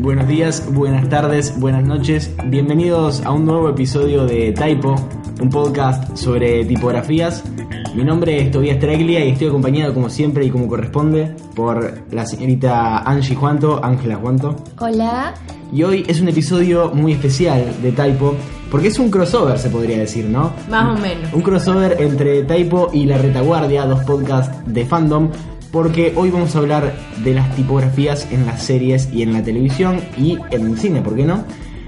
Buenos días, buenas tardes, buenas noches. Bienvenidos a un nuevo episodio de Typo, un podcast sobre tipografías. Mi nombre es Tobias Traglia y estoy acompañado como siempre y como corresponde por la señorita Angie Juanto, Ángela Juanto. Hola. Y hoy es un episodio muy especial de Typo porque es un crossover, se podría decir, ¿no? Más o menos. Un crossover entre Typo y La Retaguardia, dos podcasts de fandom, porque hoy vamos a hablar de las tipografías en las series y en la televisión y en el cine, ¿por qué no?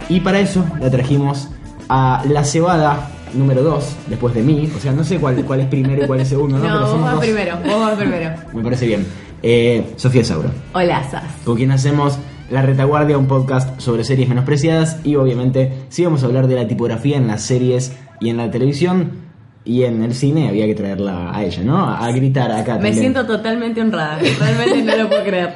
Y para eso la trajimos a La Cebada número 2, después de mí, o sea, no sé cuál, cuál es primero y cuál es segundo, ¿no? No, Pero vos somos vas dos. primero, vos vas primero. Me parece bien. Eh, Sofía Sauro, Hola, Sas. con quien hacemos La Retaguardia, un podcast sobre series menospreciadas y obviamente sí vamos a hablar de la tipografía en las series y en la televisión y en el cine había que traerla a ella, ¿no? A gritar acá. Me también. siento totalmente honrada, realmente no lo puedo creer.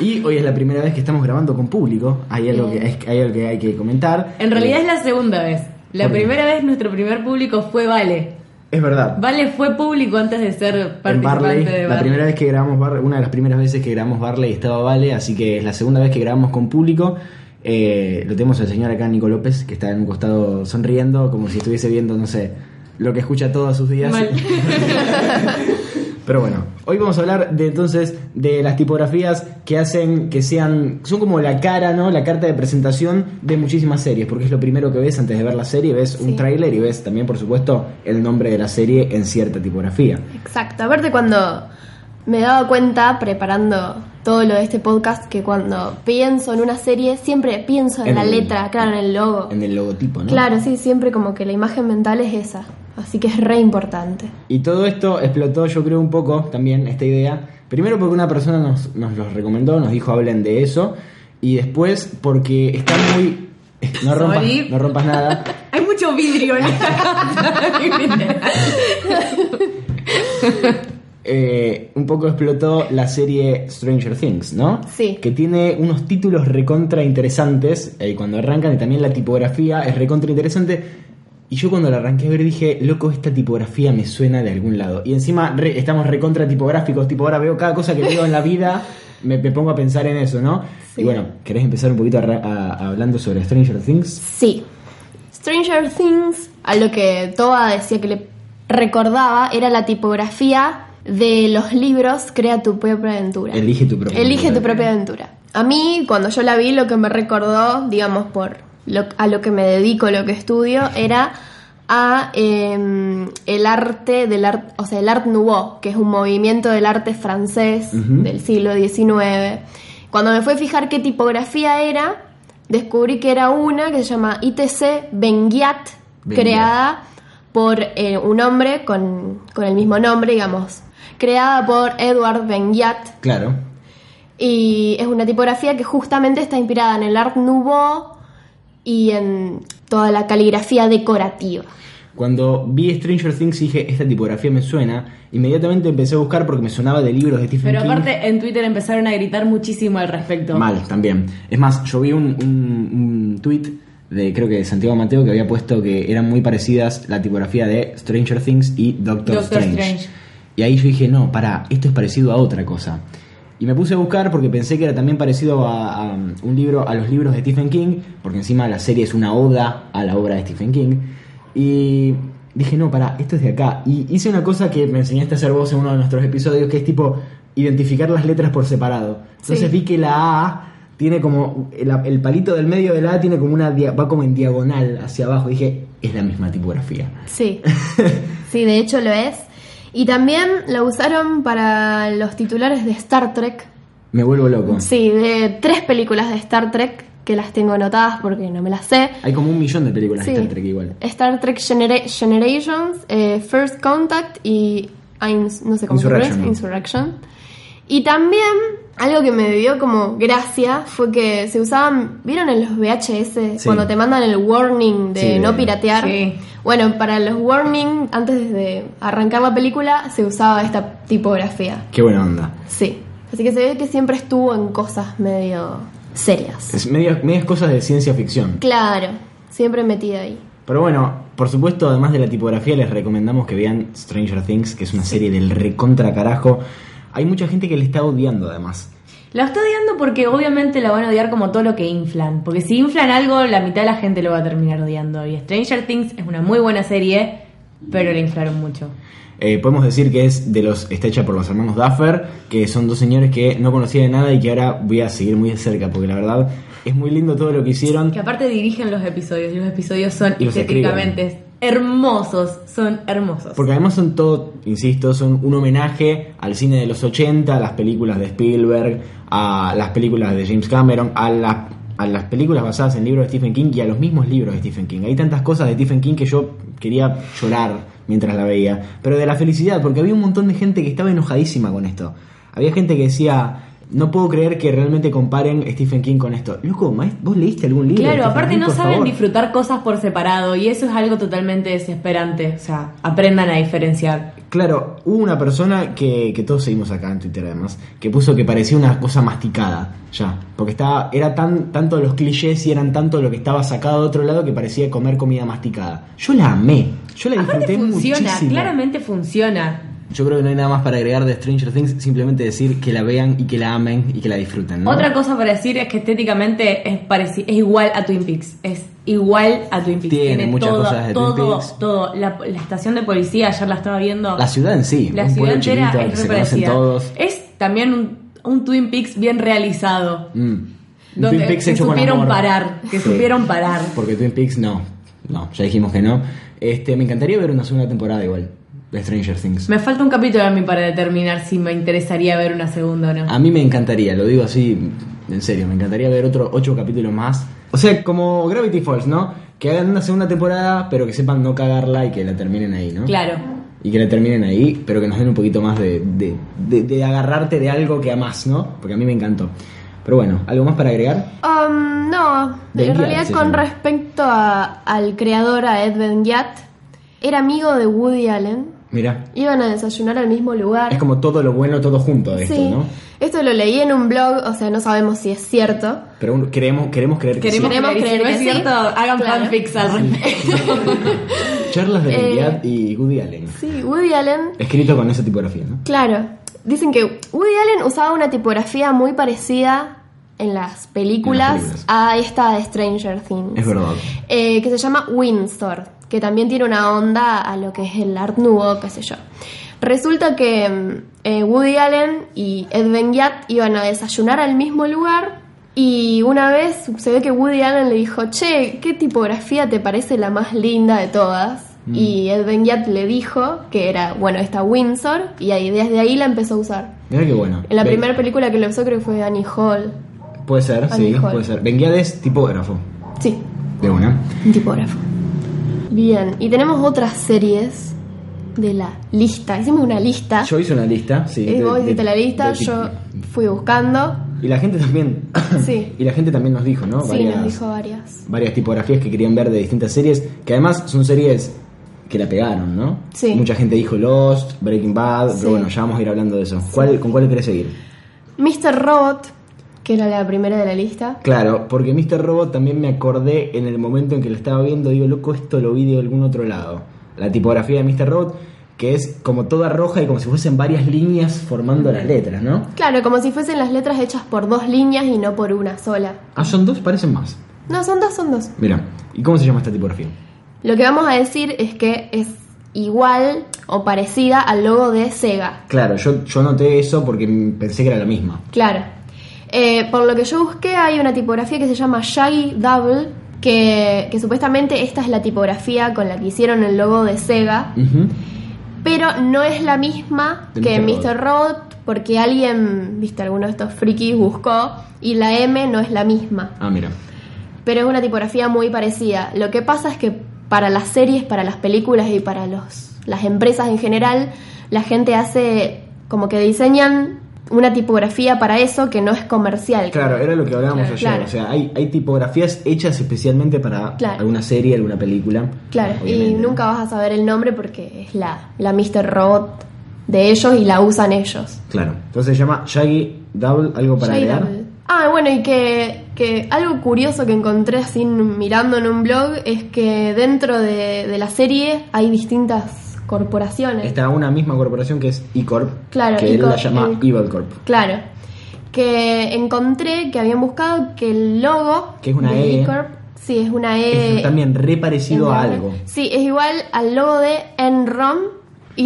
Y hoy es la primera vez que estamos grabando con público. Hay algo que, hay, algo que hay que comentar. En realidad Eh, es la segunda vez. La primera vez nuestro primer público fue Vale. Es verdad. Vale fue público antes de ser En participante Barley, de la Barley. primera vez que grabamos Barley, una de las primeras veces que grabamos Barley estaba Vale, así que es la segunda vez que grabamos con público. Eh, lo tenemos al señor acá, Nico López, que está en un costado sonriendo, como si estuviese viendo, no sé, lo que escucha todos sus días. Pero bueno, hoy vamos a hablar de entonces de las tipografías que hacen que sean, son como la cara, ¿no? La carta de presentación de muchísimas series, porque es lo primero que ves antes de ver la serie, ves un tráiler y ves también, por supuesto, el nombre de la serie en cierta tipografía. Exacto. Aparte cuando me daba cuenta preparando todo lo de este podcast que cuando pienso en una serie siempre pienso en, En la el- letra, claro, en el logo. En el logotipo, ¿no? Claro, sí, siempre como que la imagen mental es esa. Así que es re importante. Y todo esto explotó, yo creo, un poco también esta idea. Primero porque una persona nos, nos los recomendó, nos dijo hablen de eso. Y después porque está muy... No rompas, no rompas nada. Hay mucho vidrio en Eh, un poco explotó la serie Stranger Things, ¿no? Sí. Que tiene unos títulos recontra interesantes eh, cuando arrancan y también la tipografía es recontra interesante. Y yo cuando la arranqué a ver dije, loco, esta tipografía me suena de algún lado. Y encima re- estamos recontra tipográficos, tipo ahora veo cada cosa que veo en la vida, me, me pongo a pensar en eso, ¿no? Sí. Y bueno, ¿querés empezar un poquito a ra- a- hablando sobre Stranger Things? Sí. Stranger Things, a lo que Toa decía que le recordaba, era la tipografía de los libros Crea tu propia aventura. Elige tu propia Elige aventura. tu propia aventura. A mí, cuando yo la vi, lo que me recordó, digamos, por lo- a lo que me dedico, lo que estudio, era a eh, el arte del art, o sea, el Art Nouveau, que es un movimiento del arte francés del siglo XIX. Cuando me fui a fijar qué tipografía era, descubrí que era una que se llama ITC Benguiat, Benguiat. creada por eh, un hombre con, con el mismo nombre, digamos, creada por Edward Benguiat, Claro. y es una tipografía que justamente está inspirada en el Art Nouveau y en toda la caligrafía decorativa. Cuando vi Stranger Things dije, esta tipografía me suena, inmediatamente empecé a buscar porque me sonaba de libros de Stephen Pero King. aparte en Twitter empezaron a gritar muchísimo al respecto. Mal, también. Es más, yo vi un, un, un tweet de, creo que de Santiago Mateo, que había puesto que eran muy parecidas la tipografía de Stranger Things y Doctor, Doctor Strange. Strange. Y ahí yo dije, no, para, esto es parecido a otra cosa. Y me puse a buscar porque pensé que era también parecido a, a un libro, a los libros de Stephen King, porque encima la serie es una oda a la obra de Stephen King. Y dije, no, para, esto es de acá. Y hice una cosa que me enseñaste a hacer vos en uno de nuestros episodios, que es tipo identificar las letras por separado. Entonces Sí. vi que la A tiene como, el, el palito del medio de la A tiene como una, va como en diagonal hacia abajo. dije, es la misma tipografía. Sí, sí, de hecho lo es. Y también la usaron para los titulares de Star Trek, Me vuelvo loco. Sí, de tres películas de Star Trek que las tengo anotadas porque no me las sé. Hay como un millón de películas Sí. de Star Trek igual. Star Trek Genera- Generations, eh, First Contact y Ins- no sé cómo se Insurrection. Insurrection. Y también algo que me dio como gracia fue que se usaban, ¿vieron en los VHS Sí. cuando te mandan el warning de Sí, de- no piratear? Sí. Bueno, para los warning antes de arrancar la película se usaba esta tipografía. Qué buena onda. Sí. Así que se ve que siempre estuvo en cosas medio serias. Es medio, medias cosas de ciencia ficción. Claro, siempre metida ahí. Pero bueno, por supuesto, además de la tipografía, les recomendamos que vean Stranger Things, que es una serie del recontra carajo. Hay mucha gente que le está odiando además. La está odiando porque obviamente la van a odiar como todo lo que inflan. Porque si inflan algo, la mitad de la gente lo va a terminar odiando. Y Stranger Things es una muy buena serie, pero la inflaron mucho. Eh, podemos decir que es de los está hecha por los hermanos Duffer, que son dos señores que no conocía de nada y que ahora voy a seguir muy de cerca, porque la verdad es muy lindo todo lo que hicieron. Que aparte dirigen los episodios y los episodios son Y los estéticamente hermosos. Son hermosos. Porque además son todo, insisto, son un homenaje al cine de los 80, a las películas de Spielberg, a las películas de James Cameron, a, la- a las películas basadas en libros de Stephen King y a los mismos libros de Stephen King. Hay tantas cosas de Stephen King que yo quería llorar mientras la veía, pero de la felicidad, porque había un montón de gente que estaba enojadísima con esto. Había gente que decía, no puedo creer que realmente comparen Stephen King con esto. Loco, ¿vos leíste algún libro? Claro, aparte no saben favor? disfrutar cosas por separado y eso es algo totalmente desesperante. O sea, aprendan a diferenciar. Claro, hubo una persona que, que todos seguimos acá en Twitter además, que puso que parecía una cosa masticada, ya, porque estaba, era tan, tanto los clichés y eran tanto lo que estaba sacado de otro lado que parecía comer comida masticada. Yo la amé, yo la Aparte disfruté funciona, muchísimo. claramente funciona. Yo creo que no hay nada más para agregar de Stranger Things, simplemente decir que la vean y que la amen y que la disfruten, ¿no? Otra cosa para decir es que estéticamente es, pareci- es igual a Twin Peaks. Es igual a Twin Peaks. Tiene muchas todo, cosas de Twin todo, Peaks. Todo, La, la estación de policía, ayer la estaba viendo. La ciudad en sí, La un ciudad entera chiquito que es se conocen todos. Es también un, un Twin Peaks bien realizado. Mm. Donde Twin Peaks que hecho con supieron amor. parar, que Sí. supieron parar. Porque Twin Peaks no, no, ya dijimos que no. Este, me encantaría ver una segunda temporada igual Stranger Things. Me falta un capítulo a mí para determinar si me interesaría ver una segunda o no. A mí me encantaría, lo digo así, en serio, me encantaría ver otros ocho capítulos más. O sea, como Gravity Falls, ¿no? Que hagan una segunda temporada, pero que sepan no cagarla y que la terminen ahí, ¿no? Claro. Y que la terminen ahí, pero que nos den un poquito más de, de, de- de agarrarte de algo que amás, ¿no? Porque a mí me encantó. Pero bueno, ¿algo más para agregar? Um, no, De en realidad con llama. respecto a- al creador, a Ed Ben era amigo de Woody Allen. Mira, Iban a desayunar al mismo lugar. es como todo lo bueno, todo junto de esto, sí, ¿no? esto lo leí en un blog, o sea, no sabemos si es cierto. Pero un- queremos, queremos creer que Queremos, sí. Queremos creer, si creer no que es sí. cierto, hagan Claro. fanfics al respecto. Charlas de Eh, Benguiat y Woody Allen. Sí, Woody Allen, Escrito con esa tipografía, ¿no? claro. Dicen que Woody Allen usaba una tipografía muy parecida en las películas, En las películas. a esta de Stranger Things. Es verdad. eh, que se llama Windsor, que también tiene una onda a lo que es el Art Nouveau, qué sé yo. Resulta que mm, eh, Woody Allen y Ed Ben iban a desayunar al mismo lugar y una vez se ve que Woody Allen le dijo, che, ¿qué tipografía te parece la más linda de todas? Mm. Y Ed Ben le dijo que era, bueno, esta Windsor y ahí desde ahí la empezó a usar. Mira qué bueno. En la Ben- primera película que lo usó creo que fue Annie Hall. Puede ser, sí, Annie Hall. puede ser. Benguiat es tipógrafo. Sí, De una. Un tipógrafo. Bien, y tenemos otras series de la lista. Hicimos una lista. Yo hice una lista, sí. y de- vos hiciste de- la lista, de- yo fui buscando. Y la gente también. Sí. y la gente también nos dijo, ¿no? Sí, nos dijo varias. varias tipografías que querían ver de distintas series, que además son series que la pegaron, ¿no? Sí. Mucha gente dijo Lost, Breaking Bad, Sí. pero bueno, ya vamos a ir hablando de eso. ¿Cuál, ¿Con cuál querés seguir? Mr. Robot, que era la primera de la lista. Claro, porque Mr. Robot también me acordé en el momento en que lo estaba viendo, digo, loco, esto lo vi de algún otro lado. La tipografía de Mr. Robot, que es como toda roja y como si fuesen varias líneas formando las letras, ¿no? Claro, como si fuesen las letras hechas por dos líneas y no por una sola. Ah, son dos, parecen más. No, son dos, son dos. Mira, ¿y cómo se llama esta tipografía? Lo que vamos a decir es que es igual o parecida al logo de Sega. Claro, yo, yo noté eso porque pensé que era la misma. Claro. Eh, por lo que yo busqué, hay una tipografía que se llama Shaggy Double, que, que supuestamente esta es la tipografía con la que hicieron el logo de Sega, pero no es la misma De que Mr. Mr. Robot porque alguien, viste, alguno de estos frikis buscó y la M no es la misma, Ah, mira. pero es una tipografía muy parecida. Lo que pasa es que para las series, para las películas y para los, las empresas en general, la gente hace como que diseñan una tipografía para eso que no es comercial. Claro, era lo que hablábamos Claro, ayer. claro. O sea, hay, hay tipografías hechas especialmente para Claro. alguna serie, alguna película. Claro, y nunca vas a saber el nombre porque es la, la Mr. Robot de ellos y la usan ellos. Claro. Entonces se llama Shaggy Double, algo para agregar. Double. Ah, bueno, y que, que algo curioso que encontré así mirando en un blog es que dentro de, de la serie hay distintas corporaciones. Está una misma corporación que es E-Corp, Claro, que él E-Corp, la llama el- Evil Corp. Claro. Que encontré que habían buscado que el logo Que es una de E. E-Corp, sí, es una E. es también re parecido a enorme. algo. Sí, es igual al logo de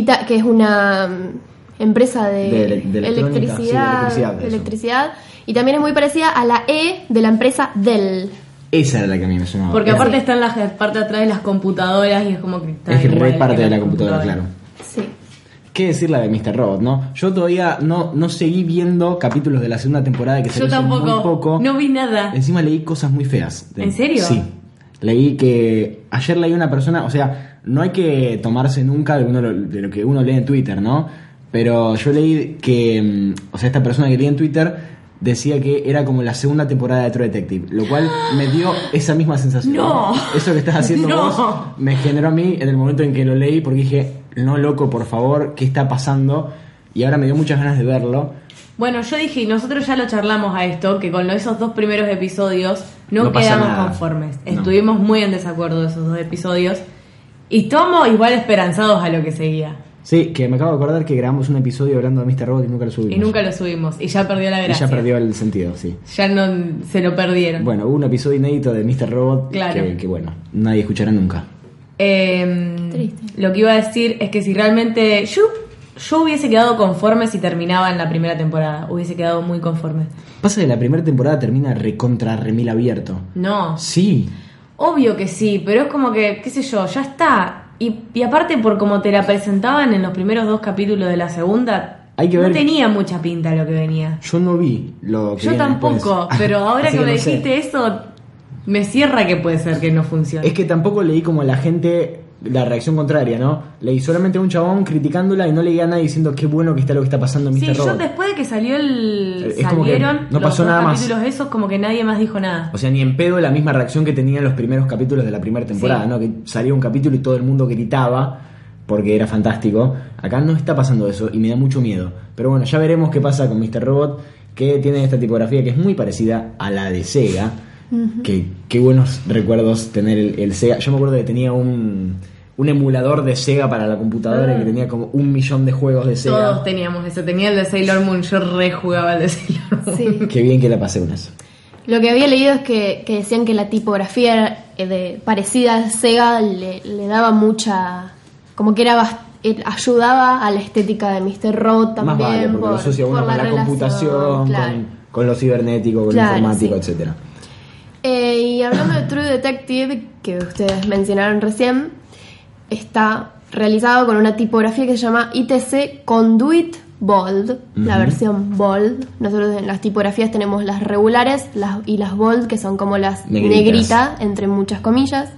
ta- que es una mm, empresa de, De ele- de electrónica, sí, de electricidad, electricidad, y también es muy parecida a la E de la empresa Dell. Esa era la que a mí me sonaba. Porque aparte está en la parte de atrás de las computadoras y es como que está es que re parte de la las computadora, claro. Sí. ¿Qué decir la de Mr. Robot, no? Yo todavía no, no seguí viendo capítulos de la segunda temporada que se Yo tampoco, muy poco. no vi nada. Encima leí cosas muy feas. De- ¿En serio? Sí. Leí que. Ayer leí una persona. O sea, no hay que tomarse nunca de, uno lo- de lo que uno lee en Twitter, ¿no? Pero yo leí que. mm, O sea, esta persona que leí en Twitter decía que era como la segunda temporada de True Detective. Lo cual me dio esa misma sensación. No. Eso que estás haciendo No. vos me generó a mí en el momento en que lo leí porque dije, no loco, por favor, ¿qué está pasando? Y ahora me dio muchas ganas de verlo. Bueno, yo dije, y nosotros ya lo charlamos a esto, que con esos dos primeros episodios no, quedamos conformes. No. Estuvimos muy en desacuerdo de esos dos episodios. Y estamos igual esperanzados a lo que seguía. Sí, que me acabo de acordar que grabamos un episodio hablando de Mr. Robot y nunca lo subimos. Y nunca lo subimos. Y ya perdió la Y gracia. ya perdió el sentido, sí. Ya no se lo perdieron. Bueno, hubo un episodio inédito de Mr. Robot Claro. que, que, bueno, nadie escuchará nunca. Eh, Triste. Lo que iba a decir es que si realmente yo, yo hubiese quedado conforme si terminaba en la primera temporada, hubiese quedado muy conforme. Pasa que la primera temporada termina recontra remil abierto. No, Sí, obvio que sí, pero es como que, qué sé yo, ya está. Y, y aparte por como te la presentaban en los primeros dos capítulos de la segunda, Hay que no tenía mucha pinta lo que venía. yo no vi lo que Yo tampoco, después. pero ahora que me no sé. dijiste eso, me cierra que puede ser que no funcione. Es que tampoco leí como la gente la reacción contraria, ¿no? Leí solamente a un chabón criticándola y no leí a nadie diciendo qué bueno que está lo que está pasando en Mr. Sí, yo Robot. después de que salió el. Es como que salieron no pasó nada más. esos, como que nadie más dijo nada. O sea, ni en pedo la misma reacción que tenían los primeros capítulos de la primera temporada, Sí. ¿no? Que salía un capítulo y todo el mundo gritaba porque era fantástico. Acá no está pasando eso y me da mucho miedo. Pero bueno, ya veremos qué pasa con Mr. Robot, que tiene esta tipografía que es muy parecida a la de Sega. Que, qué buenos recuerdos tener el, el Sega. Yo me acuerdo que tenía un, un emulador de Sega para la computadora Ah. que tenía como un millón de juegos de Sega. Todos teníamos eso. Tenía el de Sailor Moon, yo rejugaba el de Sailor Moon. Sí. Qué bien que la pasé con eso. Lo que había leído es que, que decían que la tipografía eh, de, parecida al Sega le, le daba mucha. como que era bast- eh, ayudaba a la estética de Mr. Robot también. Más vale, porque por, lo asocia uno por con la, relación, computación, claro. con, con lo cibernético, con Claro, lo informático, sí. etcétera. Eh, y hablando de True Detective, que ustedes mencionaron recién, está realizado con una tipografía que se llama ITC Conduit Bold, la versión Bold. Nosotros en las tipografías tenemos las regulares las, y las Bold, que son como las Negritas. negrita, entre muchas comillas.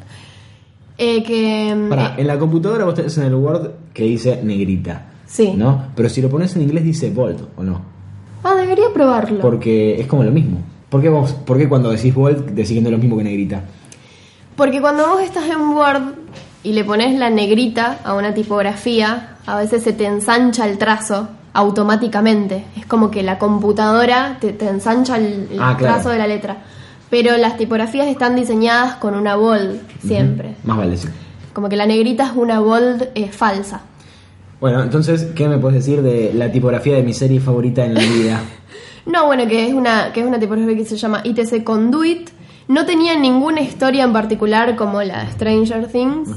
Eh, que mm, Pará, eh, en la computadora vos tenés en el Word que dice negrita. Sí. ¿No? Pero si lo pones en inglés dice bold, ¿o no? Ah, debería probarlo. Porque es como lo mismo. ¿Por qué, vos, por qué cuando decís bold decís que no es lo mismo que negrita? Porque cuando vos estás en Word y le pones la negrita a una tipografía, a veces se te ensancha el trazo automáticamente. Es como que la computadora te, te ensancha el, el Ah, claro. trazo de la letra. Pero las tipografías están diseñadas con una bold siempre. Más vale, sí. Como que la negrita es una bold eh, falsa. Bueno, entonces, ¿qué me puedes decir de la tipografía de mi serie favorita en la vida? No, bueno, que es una, que es una tipografía que se llama ITC Conduit. No tenía ninguna historia en particular como la de Stranger Things,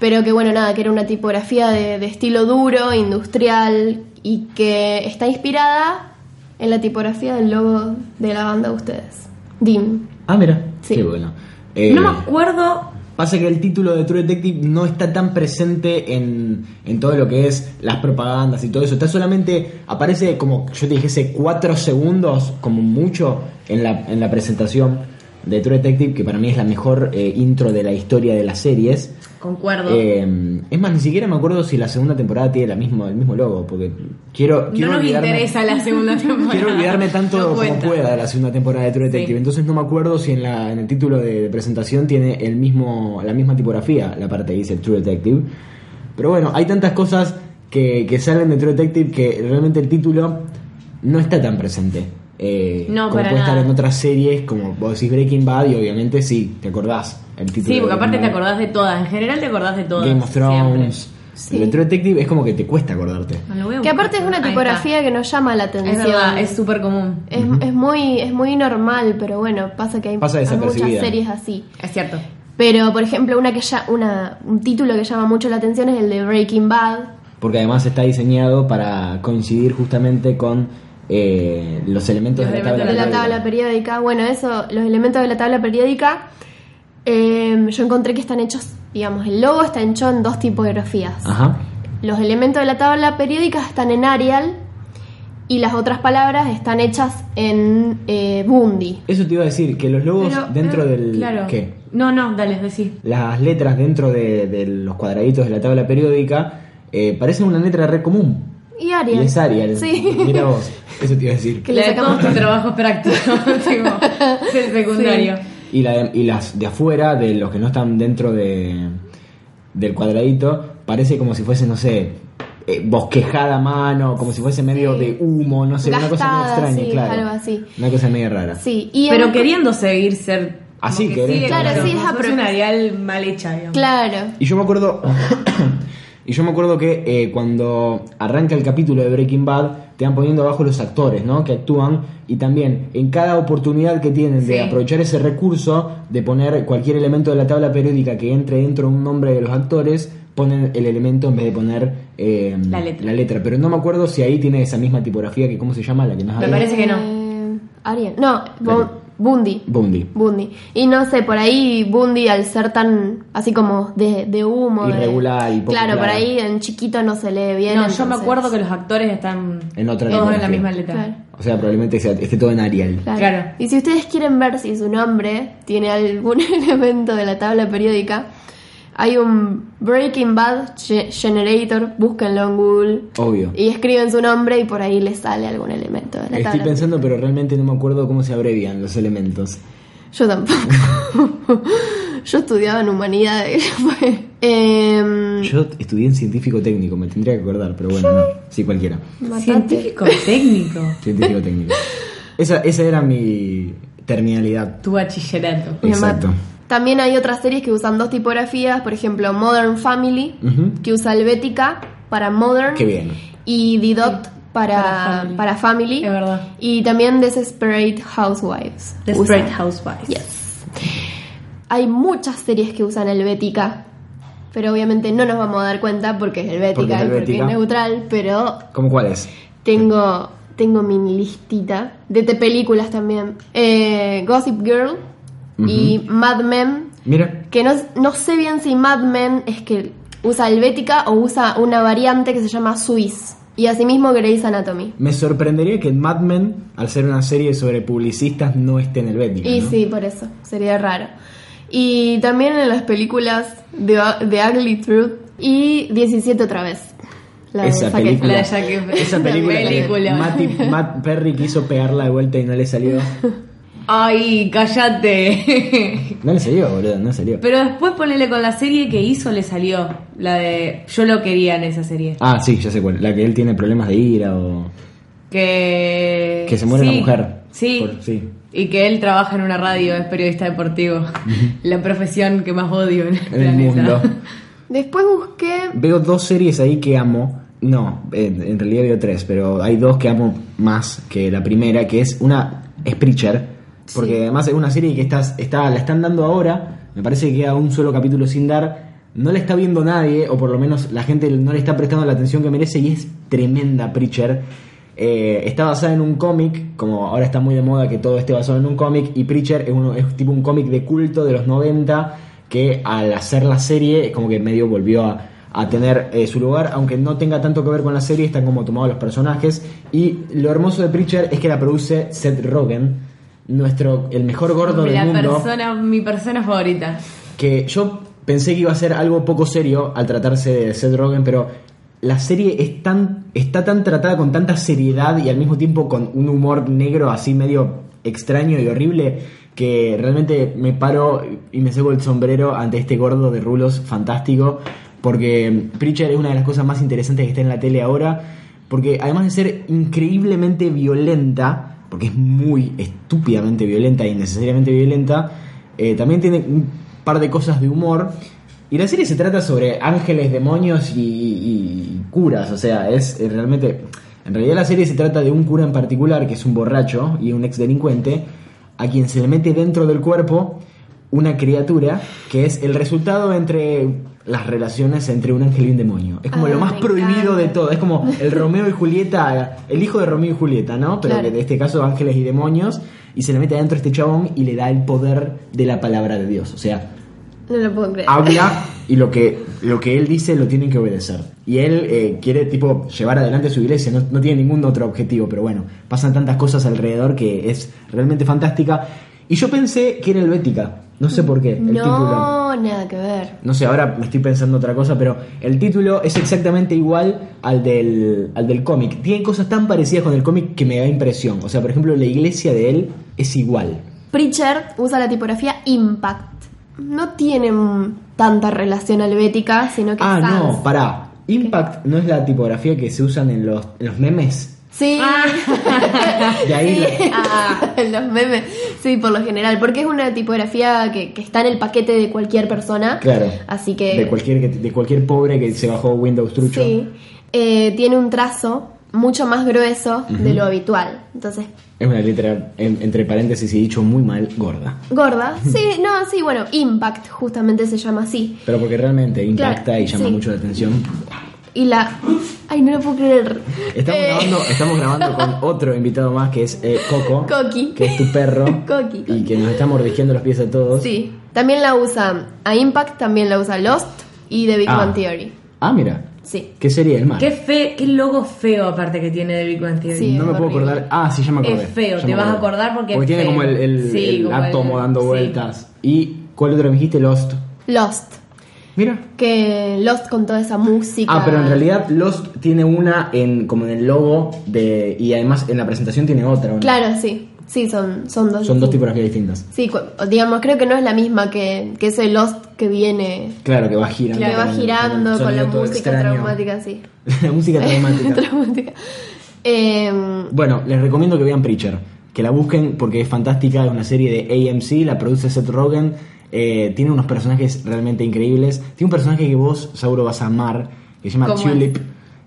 pero que bueno, nada, que era una tipografía de, de estilo duro, industrial y que está inspirada en la tipografía del logo de la banda de ustedes, DIM. Ah, mira. Sí. Qué bueno. Eh, No me acuerdo Pasa que el título de True Detective no está tan presente en, en todo lo que es las propagandas y todo eso. Está solamente, aparece como yo te dijese, cuatro segundos, como mucho, en la, en la presentación de True Detective, que para mí es la mejor eh, intro de la historia de las series. Concuerdo. Eh, es más, ni siquiera me acuerdo si la segunda temporada tiene la mismo, el mismo logo, porque quiero, no quiero nos olvidarme- interesa la segunda temporada. Quiero olvidarme tanto No como pueda de la segunda temporada de True Detective. Sí. Entonces no me acuerdo si en, la, en el título de, de presentación tiene el mismo, la misma tipografía, la parte que dice True Detective. Pero bueno, hay tantas cosas que, que salen de True Detective que realmente el título no está tan presente. Eh, No, como para puede estar en otras series, como vos decís Breaking Bad, y obviamente sí, te acordás el título. Sí, porque aparte te acordás de todas. En general te acordás de todas. Game of Thrones. Sí. El True Detective es como que te cuesta acordarte. Que aparte es una tipografía que nos llama la Es atención. verdad, es súper común. Es, es muy, es muy normal, pero bueno, pasa que hay, Pasa hay muchas series así. Es cierto. Pero, por ejemplo, una que ya, una, un título que llama mucho la atención es el de Breaking Bad. porque además está diseñado para coincidir justamente con eh, los elementos Los de la tabla, de la periódica. tabla periódica. Bueno, eso, los elementos de la tabla periódica, eh, yo encontré que están hechos, digamos, el logo está hecho en dos tipografías. Ajá. Los elementos de la tabla periódica están en Arial y las otras palabras están hechas en eh, Bundy. Eso te iba a decir, que los logos Pero- dentro pero- del... Claro. ¿Qué? No, no, dale, decí. Las letras dentro de, de los cuadraditos de la tabla periódica eh, parecen una letra re común. Y Arial. Y es Arial. Sí. Mira vos, eso te iba a decir. Que le sacamos trabajos prácticos, tipo, del secundario. Y, la de- y las de afuera, de los que no están dentro de, del cuadradito, parece como si fuese, no sé, eh, bosquejada a mano, como si fuese medio Sí. de humo, no sé, una cosa muy Gastada, extraña, sí, claro. algo así. Una cosa medio rara. Sí, y Pero en- queriendo seguir ser. Así que querés. sigue Claro, sí, es propósito. una mal hecha, digamos. Claro. Y yo me acuerdo. y yo me acuerdo que eh, cuando arranca el capítulo de Breaking Bad, te van poniendo abajo los actores, ¿no? Que actúan. Y también en cada oportunidad que tienen de aprovechar ese recurso, de poner cualquier elemento de la tabla periódica que entre dentro de un nombre de los actores, ponen el elemento en vez de poner eh, La letra. Pero no me acuerdo si ahí tiene esa misma tipografía que, ¿cómo se llama? La que nos Me habla. parece que no. Eh, Arial. No. Bundy. Bundy. Bundy. Y no sé, por ahí Bundy al ser tan así como de, de humo. de- Irregular y poco Claro, por ahí en chiquito no se lee bien. No, yo me acuerdo que los actores están En otra todos en la misma letra. Claro. O sea, probablemente sea- esté todo en Arial. Claro. Claro. Y si ustedes quieren ver si su nombre tiene algún elemento de la tabla periódica, hay un Breaking Bad Ge- Generator, búsquenlo en Google. Obvio. Y escriben su nombre y por ahí les sale algún elemento de la Estoy tabla. pensando, pero realmente no me acuerdo cómo se abrevian los elementos. Yo tampoco. Yo estudiaba en humanidades. Em, Yo estudié en científico técnico, me tendría que acordar, pero bueno, no. Sí, cualquiera. Científico técnico. Científico técnico. Esa, esa era mi terminalidad. Tu bachillerato. Me Exacto. También hay otras series que usan dos tipografías, por ejemplo Modern Family, que usa Helvética para Modern Qué bien. y Didot para, para Family. para Family. Es verdad. Y también Desperate Housewives. Desperate usa. Housewives. Yes. Hay muchas series que usan Helvética, pero obviamente no nos vamos a dar cuenta porque es Helvética, Porque es porque es helvética. neutral, pero ¿Cómo cuál es? tengo, tengo mi listita de películas también. Eh, Gossip Girl y Mad Men. Mira, Que no, no sé bien si Mad Men es que usa Helvética o usa una variante que se llama Swiss. Y asimismo Grey's Anatomy. me sorprendería que Mad Men, al ser una serie sobre publicistas, no esté en Helvética. Y ¿no? sí, por eso, sería raro. Y también en las películas de, The Ugly Truth y 17 otra vez. La de Esa película, de esa La película, Matt Perry quiso pegarla de vuelta y no le salió. Ay, cállate. No le salió, boludo, no le salió. Pero después ponele con la serie que hizo le salió. La de Yo lo quería en esa serie. Ah, sí, ya sé cuál. La que él tiene problemas de ira o... Que. Que se muere sí, una mujer. Sí. Por- sí. Y que él trabaja en una radio, es periodista deportivo. la profesión que más odio en el, En el planeta. mundo. Después busqué. Veo dos series ahí que amo. No, en, en realidad veo tres, pero hay dos que amo más que la primera, que es una es Preacher, porque además es una serie que estás, está, la están dando ahora, me parece que queda un solo capítulo sin dar, no la está viendo nadie, o por lo menos la gente no le está prestando la atención que merece, y es tremenda Preacher. Eh, está basada en un cómic, como ahora está muy de moda que todo esté basado en un cómic, y Preacher es, uno, es tipo un cómic de culto de los 90 que al hacer la serie es como que medio volvió a, a tener eh, su lugar, aunque no tenga tanto que ver con la serie, están como tomados los personajes. Y lo hermoso de Preacher es que la produce Seth Rogen, nuestro, el mejor gordo del La mundo persona, mi persona favorita. que yo pensé que iba a ser algo poco serio al tratarse de Seth Rogen, pero la serie es tan, está tan tratada con tanta seriedad y al mismo tiempo con un humor negro así medio extraño y horrible que realmente me paro y me seco el sombrero ante este gordo de rulos fantástico porque Preacher es una de las cosas más interesantes que está en la tele ahora porque además de ser increíblemente violenta porque es muy estúpidamente violenta y innecesariamente violenta eh, también tiene un par de cosas de humor. Y la serie se trata sobre ángeles, demonios y, y curas. O sea, es eh, realmente. En realidad, la serie se trata de un cura en particular, que es un borracho y un ex delincuente, a quien se le mete dentro del cuerpo una criatura que es el resultado entre las relaciones entre un ángel y un demonio. Es como Ah, lo más prohibido encanta. de todo. Es como el Romeo y Julieta, el hijo de Romeo y Julieta, ¿no? Pero Claro. que de este caso ángeles y demonios. Y se le mete adentro este chabón y le da el poder de la palabra de Dios. O sea, No lo puedo creer. habla y lo que, lo que él dice lo tienen que obedecer. Y él eh, quiere tipo llevar adelante su iglesia, no, no tiene ningún otro objetivo, pero bueno, pasan tantas cosas alrededor que es realmente fantástica. Y yo pensé que era helvética, no sé por qué, el título. no, nada que ver. No sé, ahora me estoy pensando otra cosa, pero el título es exactamente igual al del, al del cómic. Tiene cosas tan parecidas con el cómic que me da impresión. O sea, por ejemplo, la iglesia de él es igual. Preacher usa la tipografía Impact. No tiene mm, tanta relación helvética, sino que Ah, Sans. no, pará. Impact no es la tipografía que se usan en los, en los memes. Sí. De ahí Sí. la- Ah, los memes. Sí, por lo general. Porque es una tipografía que, que está en el paquete de cualquier persona. Claro. Así que. De cualquier, de cualquier pobre que se bajó Windows trucho. Sí. Eh, tiene un trazo mucho más grueso de lo habitual. Entonces, Es una letra, en- entre paréntesis y dicho muy mal, gorda. gorda. Sí, no, sí, bueno, Impact justamente se llama así. Pero porque realmente impacta Claro, y llama sí. mucho la atención. Y la. Ay, no lo puedo creer. Estamos, Eh, grabando, estamos grabando con otro invitado más que es eh, Coco. Coqui. Que es tu perro. Coqui. Y que nos está mordisqueando los pies a todos. Sí. También la usa. A Impact también la usa Lost y The Big Ah. Bang Theory. Ah, mira. Sí. ¿Qué sería el mal? Qué, fe, qué logo feo aparte que tiene de Big Bang Theory. Sí. no me puedo acordar. Ah, sí, ya me acordé. Es feo, te vas a acordar porque es tiene feo. como el, el- Sí, el como átomo el- dando sí. vueltas. ¿Y cuál otro me dijiste? Lost. Lost. Mira. Que Lost con toda esa música. Ah, pero en realidad Lost tiene una en como en el logo de y además en la presentación tiene otra. ¿o no? Claro, sí. Sí, son, son dos. Son dos tipografías distintas. Sí, cu- digamos, creo que no es la misma que, que ese Lost que viene. Claro, que va girando. que va con el- girando el con, la música traumática, sí. la música traumática. Traumática. Em, bueno, les recomiendo que vean Preacher. Que la busquen porque es fantástica. Es una serie de AMC. La produce Seth Rogen. Eh, tiene unos personajes realmente increíbles. Tiene un personaje que vos, Sauro, vas a amar. Que se llama ¿Cómo Tulip.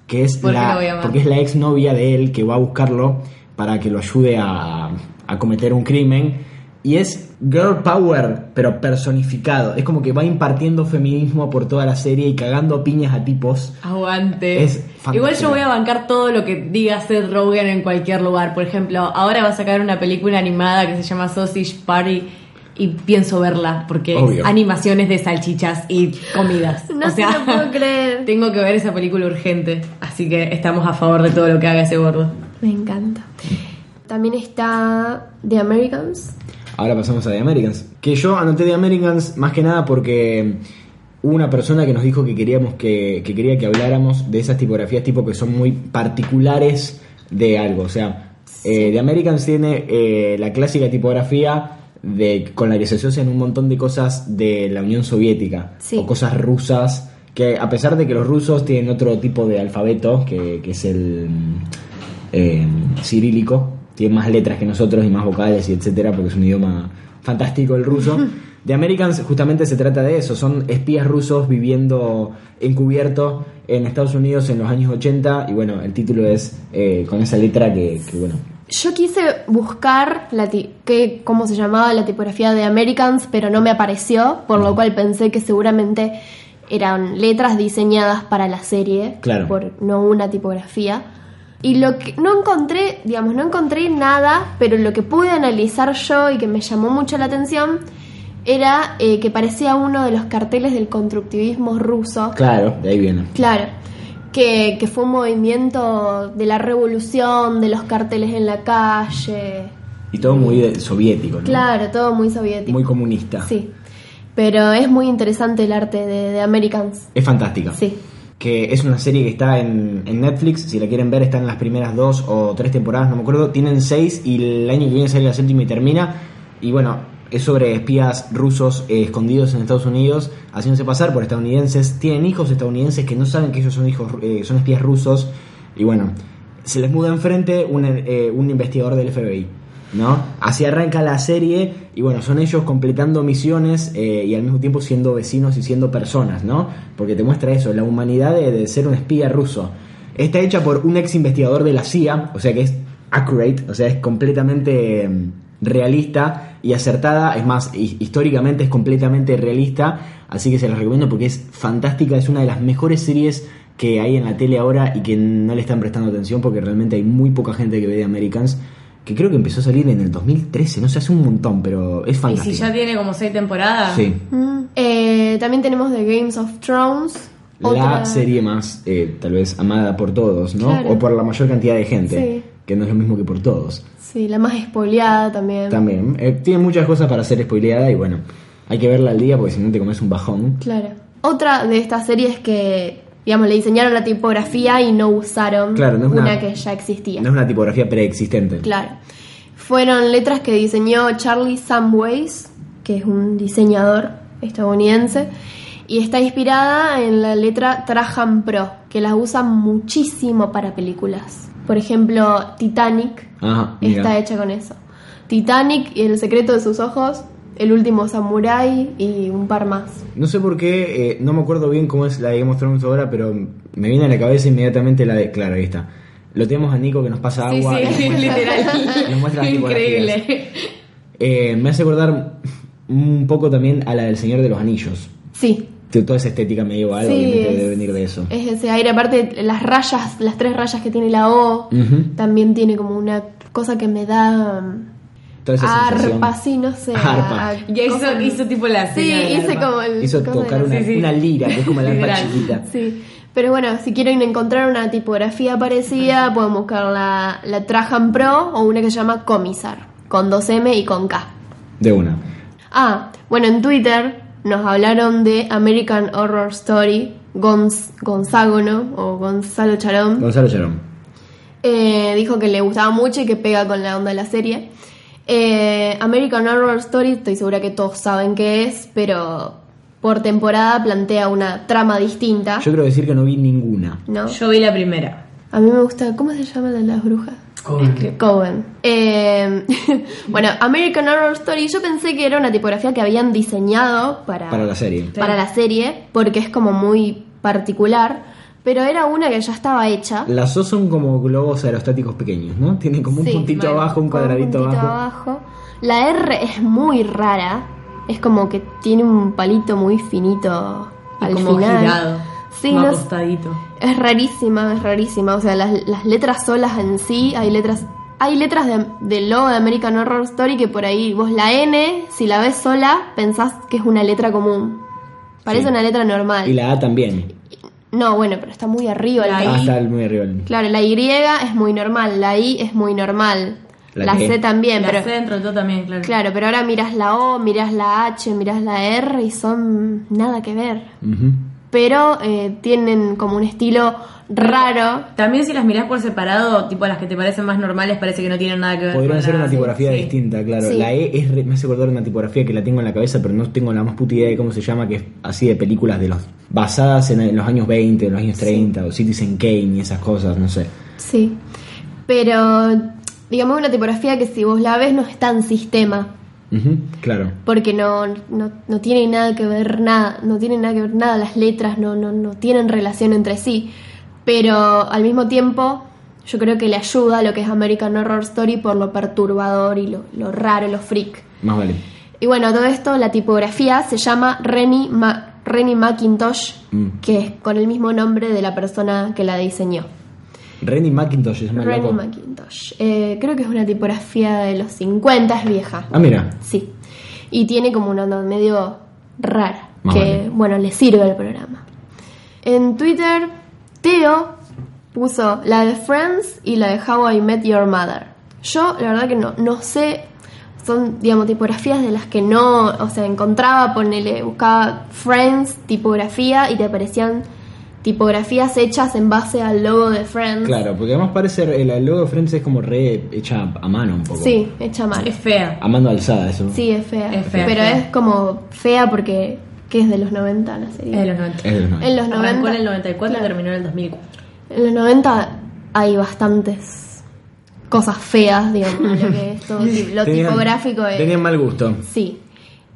Que es ¿Por qué la, porque es la ex novia de él que va a buscarlo para que lo ayude a, a cometer un crimen. Y es girl power, pero personificado. Es como que va impartiendo feminismo por toda la serie y cagando piñas a tipos. Aguante. Es. Igual yo voy a bancar todo lo que diga Seth Rogen en cualquier lugar. Por ejemplo, ahora va a sacar una película animada que se llama Sausage Party y pienso verla porque Obvio. es animaciones de salchichas y comidas. No o se lo puedo creer. tengo que ver esa película urgente. Así que estamos a favor de todo lo que haga ese gordo. me encanta. También está The Americans. Ahora pasamos a The Americans. Que yo anoté The Americans más que nada porque hubo una persona que nos dijo que queríamos que, que quería que habláramos de esas tipografías tipo que son muy particulares de algo. O sea, eh, The Americans tiene eh, la clásica tipografía de con la que se asocian un montón de cosas de la Unión Soviética Sí. o cosas rusas que a pesar de que los rusos tienen otro tipo de alfabeto que, que es el eh, cirílico, tiene más letras que nosotros y más vocales y etcétera, porque es un idioma fantástico el ruso. The Americans justamente se trata de eso, son espías rusos viviendo encubierto en Estados Unidos en los años 80 y bueno, el título es eh, con esa letra que, que, bueno, Yo quise buscar la ti- que, cómo se llamaba la tipografía de Americans, pero no me apareció, por lo cual pensé que seguramente eran letras diseñadas para la serie, Claro. por no una tipografía. Y lo que no encontré, digamos, no encontré nada, pero lo que pude analizar yo y que me llamó mucho la atención era eh, que parecía uno de los carteles del constructivismo ruso. Claro, de ahí viene. Claro. Que, que fue un movimiento de la revolución, de los carteles en la calle. Y todo muy soviético, ¿no? Claro, todo muy soviético. Muy comunista. Sí. Pero es muy interesante el arte de, de Americans. Es fantástica. Sí. Que es una serie que está en, en Netflix. Si la quieren ver, está en las primeras dos o tres temporadas, no me acuerdo. Tienen seis y el año que viene sale la séptima y termina. Y bueno, es sobre espías rusos eh, escondidos en Estados Unidos, haciéndose pasar por estadounidenses. Tienen hijos estadounidenses que no saben que ellos son hijos, eh, son espías rusos. Y bueno, se les muda enfrente un, eh, un investigador del FBI. ¿No? Así arranca la serie y bueno, son ellos completando misiones y al mismo tiempo siendo vecinos y siendo personas, ¿no? Porque te muestra eso, la humanidad de, de ser un espía ruso. Está hecha por un ex investigador de la CIA, o sea que es accurate, o sea, es completamente mm, realista y acertada, es más, hi- históricamente es completamente realista, así que se las recomiendo porque es fantástica, es una de las mejores series que hay en la tele ahora y que no le están prestando atención porque realmente hay muy poca gente que ve de Americans, que creo que empezó a salir en el 2013, no sé, hace un montón, pero es Y fantástica. si ya tiene como seis temporadas. Sí, Mm. Eh, también tenemos The Games of Thrones. la otra- serie más, eh, tal vez, amada por todos, ¿no? Claro. O por la mayor cantidad de gente, Sí. Que no es lo mismo que por todos. Sí, la más spoileada también. También. Eh, tiene muchas cosas para ser spoileada y bueno, hay que verla al día porque si no te comes un bajón. Claro. Otra de estas series que, digamos, le diseñaron la tipografía y no usaron Claro, no es una, una- que ya existía. No es una tipografía preexistente. Claro. Fueron letras que diseñó Charlie Samways, que es un diseñador estadounidense, y está inspirada en la letra Trajan Pro, que la usan muchísimo para películas. Por ejemplo, Titanic Ajá, está hecha con eso. Titanic y El secreto de sus ojos, El último samurái y un par más. No sé por qué, eh, no me acuerdo bien cómo es la de Game of Thrones ahora, pero me viene a la cabeza inmediatamente la de... Claro, ahí está. Lo tenemos a Nico que nos pasa agua. sí, y nos muestra- literal. nos muestra. Increíble. Eh, me hace acordar un poco también a la del Señor de los Anillos. Sí, Toda esa estética medieval, Sí, obviamente es- debe venir de eso. es ese aire. Aparte, las rayas, las tres rayas que tiene la O, también tiene como una cosa que me da Toda esa sensación. arpa, sí, no sé. Arpa. a- Y hizo, hizo tipo la Sí, hice como el. Hizo tocar de- una, Sí, sí. una lira, que es como la arpa chiquita. Sí. Pero bueno, si quieren encontrar una tipografía parecida, pueden buscar la, la Trajan Pro o una que se llama Comisar, con 2M y con K. De una. Ah, bueno, en Twitter nos hablaron de American Horror Story, Gonz, Gonzágono o Gonzalo Charón. Gonzalo Charón. Eh, dijo que le gustaba mucho y que pega con la onda de la serie. Eh, American Horror Story, estoy segura que todos saben qué es, pero por temporada plantea una trama distinta. Yo quiero decir que no vi ninguna. ¿no? Yo vi la primera. A mí me gusta, ¿cómo se llama la de las brujas? Coven. Eh, bueno, American Horror Story, yo pensé que era una tipografía que habían diseñado para, Para la serie. para la serie, porque es como muy particular, pero era una que ya estaba hecha. Las O son como globos aerostáticos pequeños, ¿no? Tienen como un Sí, puntito bueno, abajo, un cuadradito abajo. La R es muy rara, es como que tiene un palito muy finito Y al como final. girado. Sí, no-. Es rarísima, es rarísima. O sea, las, las letras solas en sí, hay letras. Hay letras de- del logo de American Horror Story que por ahí vos la N, si la ves sola, pensás que es una letra común. Parece Sí. una letra normal. Y la A también. No, bueno, pero está muy arriba. La la I. Ah, está muy arriba. el- Claro, la Y es muy normal, la I es muy normal. La La. C también, la pero. C dentro de todo también, claro. Claro, pero ahora miras la O, miras la H, miras la R y son nada que ver. Ujú. Pero eh, tienen como un estilo raro. También si las mirás por separado, tipo las que te parecen más normales, parece que no tienen nada que ver Podrían con ser una tipografía Sí. distinta, claro. Sí. La E es re- me hace acordar una tipografía que la tengo en la cabeza, pero no tengo la más puta idea de cómo se llama, que es así de películas de los basadas en, en los años 20, en los años 30, o Citizen Kane y esas cosas, no sé. Sí. Pero, digamos, una tipografía que si vos la ves no está en sistema. Claro. Porque no, no, no tiene nada que ver nada, no tiene nada que ver nada, las letras no, no, no tienen relación entre sí. Pero al mismo tiempo, yo creo que le ayuda a lo que es American Horror Story por lo perturbador y lo, lo raro, lo freak. Más vale. Y bueno, todo esto, la tipografía se llama Rennie, Ma- Rennie Mackintosh, Mm. que es con el mismo nombre de la persona que la diseñó. Rennie McIntosh es más loco. Mackintosh. Eh, creo que es una tipografía de los 50, es vieja. Ah, mira. Sí. y tiene como una onda medio rara, Más que vale. bueno, le sirve al programa. En Twitter, Teo puso la de Friends y la de How I Met Your Mother. Yo, la verdad que no, no sé, son, digamos, tipografías de las que no, o sea, encontraba, ponele, buscaba Friends, tipografía, y te aparecían tipografías hechas en base al logo de Friends. Claro, porque además parece el, logo de Friends es como re hecha a mano un poco. Sí, hecha mal. Es fea. A mano alzada eso. Sí, es fea. Es fea, Pero fea. es como fea porque, que es de los 90 la serie. Es de los 90. Es de los 90. En los 90. Arrancó en el 94 y claro. terminó en el 2004. En los 90 hay bastantes cosas feas, digamos, lo que es todo lo Tenían- tipográfico es. Tenían mal gusto. Sí.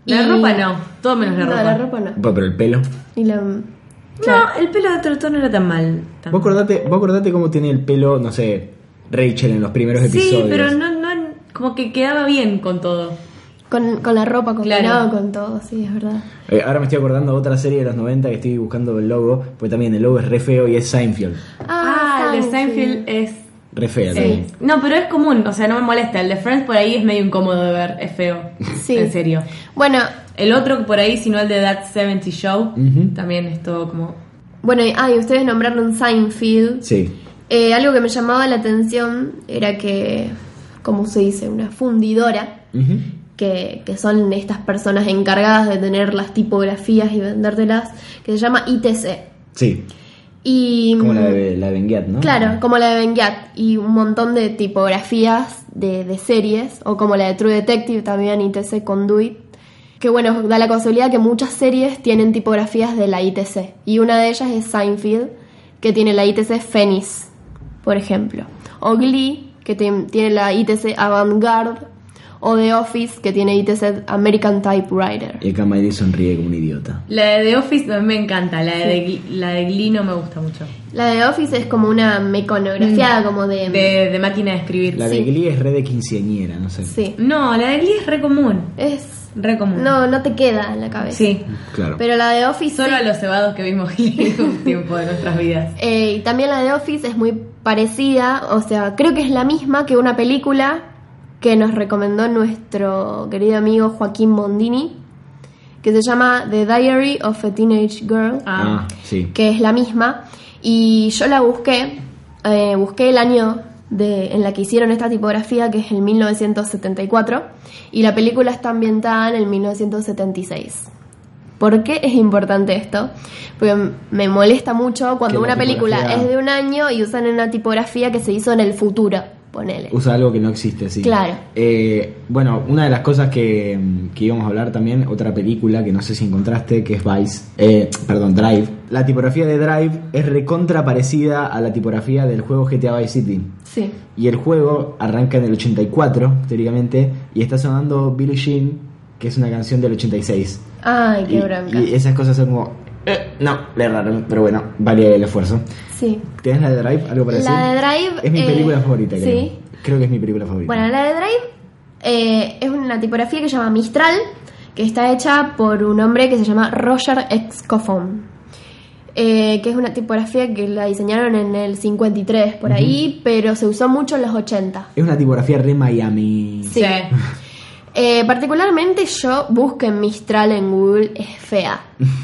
La Y- ropa no, todo menos la no, ropa. la ropa no. Pero el pelo. Y la... No, el pelo de Trotón no era tan mal. tan Vos acordate, vos acordate cómo tenía el pelo, no sé, Rachel en los primeros Sí, episodios. pero no, no, como que quedaba bien con todo. Con, con la ropa combinado Claro. con todo, sí, es verdad. Eh, ahora me estoy acordando de otra serie de los 90 que estoy buscando el logo, pues también el logo es re feo y es Seinfeld. Ah, el de Seinfeld es... Re fea Sí. también. No, pero es común, o sea, no me molesta. El de Friends por ahí es medio incómodo de ver, es feo. Sí. En serio. Bueno, El otro por ahí, sino el de That 70 Show, también es todo como... bueno, y, ah, y ustedes nombraron Seinfeld. Sí. Eh, algo que me llamaba la atención era que, ¿cómo se dice? Una fundidora. Que, que son estas personas encargadas de tener las tipografías y vendértelas, que se llama ITC. Sí. Y, Como la de, la de Benguiat, ¿no? Claro, como la de Benguiat y un montón de tipografías de, de series, o como la de True Detective también, ITC Conduit, que bueno, da la casualidad que muchas series tienen tipografías de la ITC, y una de ellas es Seinfeld, que tiene la ITC Phoenix, por ejemplo, o Glee, que tiene la ITC Avantgarde, o The Office, que tiene ITC American Typewriter. Y acá Miley sonríe como un idiota. La de The Office me encanta, la de, Glee- la de Glee no me gusta mucho. La de The Office es como una meconografiada, como de... De, de máquina de escribir. La de. Glee es re de quinceañera, no sé. Sí. No, la de Glee es re común. Es... Re común. No, no te queda en la cabeza. Sí. Claro. Pero la de Office. Solo sí. a los cebados que vimos un tiempo de nuestras vidas. Eh, y también la de Office es muy parecida, o sea, creo que es la misma que una película que nos recomendó nuestro querido amigo Joaquín Mondini, que se llama The Diary of a Teenage Girl, Ah. Ah, sí. que es la misma. Y yo la busqué, eh, busqué el año de, en la que hicieron esta tipografía, que es el 1974, y la película está ambientada en el 1976. ¿Por qué es importante esto? Porque me molesta mucho cuando una película tipografía- es de un año y usan una tipografía que se hizo en el futuro, ponele. Usa algo que no existe, sí. Claro. Eh, bueno, una de las cosas que, que íbamos a hablar también, otra película que no sé si encontraste, que es Vice, eh, perdón, Drive. La tipografía de Drive es recontra parecida a la tipografía del juego GTA Vice City. Sí. Y el juego arranca en el 84, teóricamente, y está sonando Billie Jean, que es una canción del 86. Ay, qué y, bronca. y esas cosas son como... eh, no, le erraron, pero bueno, vale el esfuerzo. Sí. ¿Tienes la de Drive? ¿Algo para decir? La de Drive, Es mi eh, película favorita, creo. sí. Creo que es mi película favorita. Bueno, la de Drive eh, es una tipografía que se llama Mistral, que está hecha por un hombre que se llama Roger Excofon. Eh, que es una tipografía que la diseñaron en el 53 por ahí, pero se usó mucho en los 80. Es una tipografía re Miami. Sí. Eh, particularmente yo busquen Mistral en Google, es fea.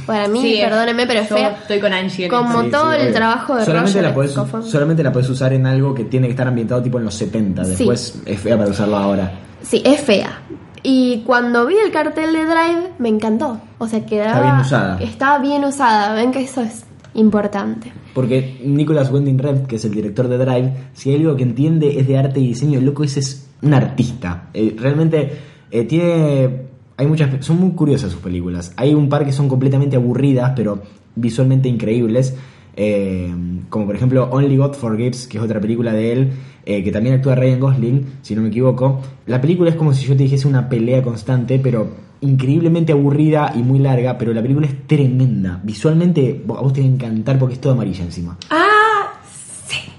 Para mí, Sí, perdónenme, pero es fea. estoy con Angie en Como Sí, todo sí, el obvio. trabajo de solamente Roger la podés. Solamente la puedes usar en algo que tiene que estar ambientado tipo en los 70. Sí. Después es fea para usarlo ahora. Sí, es fea. Y cuando vi el cartel de Drive, me encantó. O sea, quedaba. Está bien usada. Estaba bien usada. Ven que eso es importante. Porque Nicholas Winding Refn, que es el director de Drive, si hay algo que entiende es de arte y diseño, el loco ese es un artista. Eh, realmente eh, tiene... Hay muchas... Son muy curiosas sus películas. Hay un par que son completamente aburridas, pero visualmente increíbles. Eh, como por ejemplo Only God Forgives, que es otra película de él, eh, que también actúa Ryan Gosling, si no me equivoco. La película es como si yo te dijese una pelea constante, pero increíblemente aburrida y muy larga, pero la película es tremenda. Visualmente a vos te va a encantar porque es toda amarilla encima. Ah,